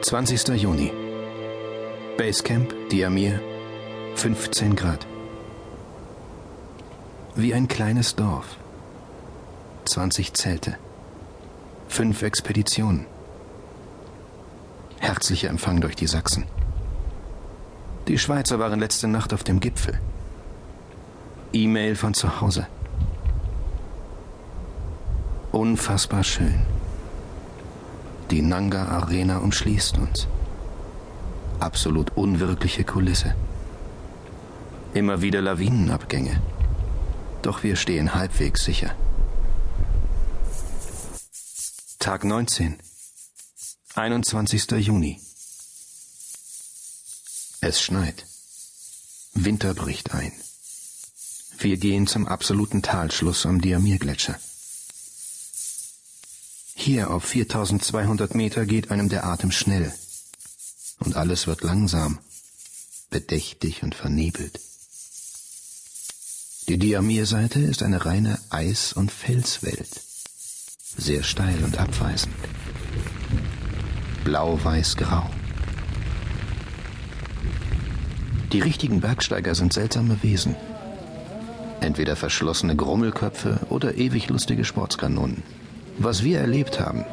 20. Juni. Basecamp, Diamir, 15 Grad. Wie ein kleines Dorf. 20 Zelte. Fünf Expeditionen. Herzlicher Empfang durch die Sachsen. Die Schweizer waren letzte Nacht auf dem Gipfel. E-Mail von zu Hause. Unfassbar schön. Die Nanga Arena umschließt uns. Absolut unwirkliche Kulisse. Immer wieder Lawinenabgänge. Doch wir stehen halbwegs sicher. Tag 19. 21. Juni. Es schneit. Winter bricht ein. Wir gehen zum absoluten Talschluss am Diamirgletscher. Hier auf 4200 Meter geht einem der Atem schnell. Und alles wird langsam, bedächtig und vernebelt. Die Diamir-Seite ist eine reine Eis- und Felswelt. Sehr steil und abweisend. Blau-weiß-grau. Die richtigen Bergsteiger sind seltsame Wesen. Entweder verschlossene Grummelköpfe oder ewig lustige Sportskanonen. Was wir erlebt haben,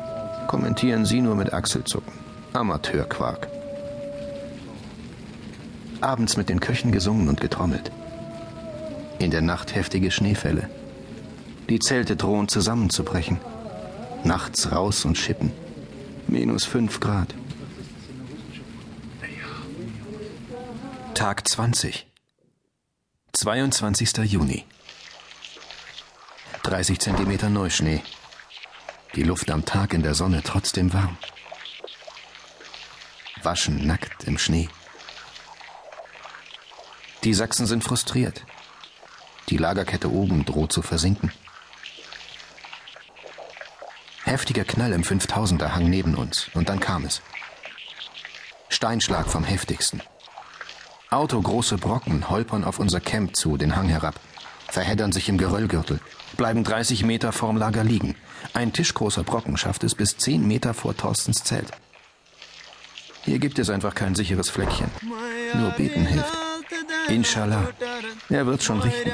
kommentieren sie nur mit Achselzucken. Amateurquark. Abends mit den Köchen gesungen und getrommelt. In der Nacht heftige Schneefälle. Die Zelte drohen zusammenzubrechen. Nachts raus und schippen. Minus fünf Grad. Tag 20. 22. Juni. 30 Zentimeter Neuschnee. Die Luft am Tag in der Sonne trotzdem warm. Waschen nackt im Schnee. Die Sachsen sind frustriert. Die Lagerkette oben droht zu versinken. Heftiger Knall im 5000er Hang neben uns und dann kam es. Steinschlag vom heftigsten. Autogroße Brocken holpern auf unser Camp zu, den Hang herab, verheddern sich im Geröllgürtel, bleiben 30 Meter vorm Lager liegen. Ein tischgroßer Brocken schafft es bis 10 Meter vor Thorstens Zelt. Hier gibt es einfach kein sicheres Fleckchen. Nur beten hilft. Inshallah. Er wird schon richten.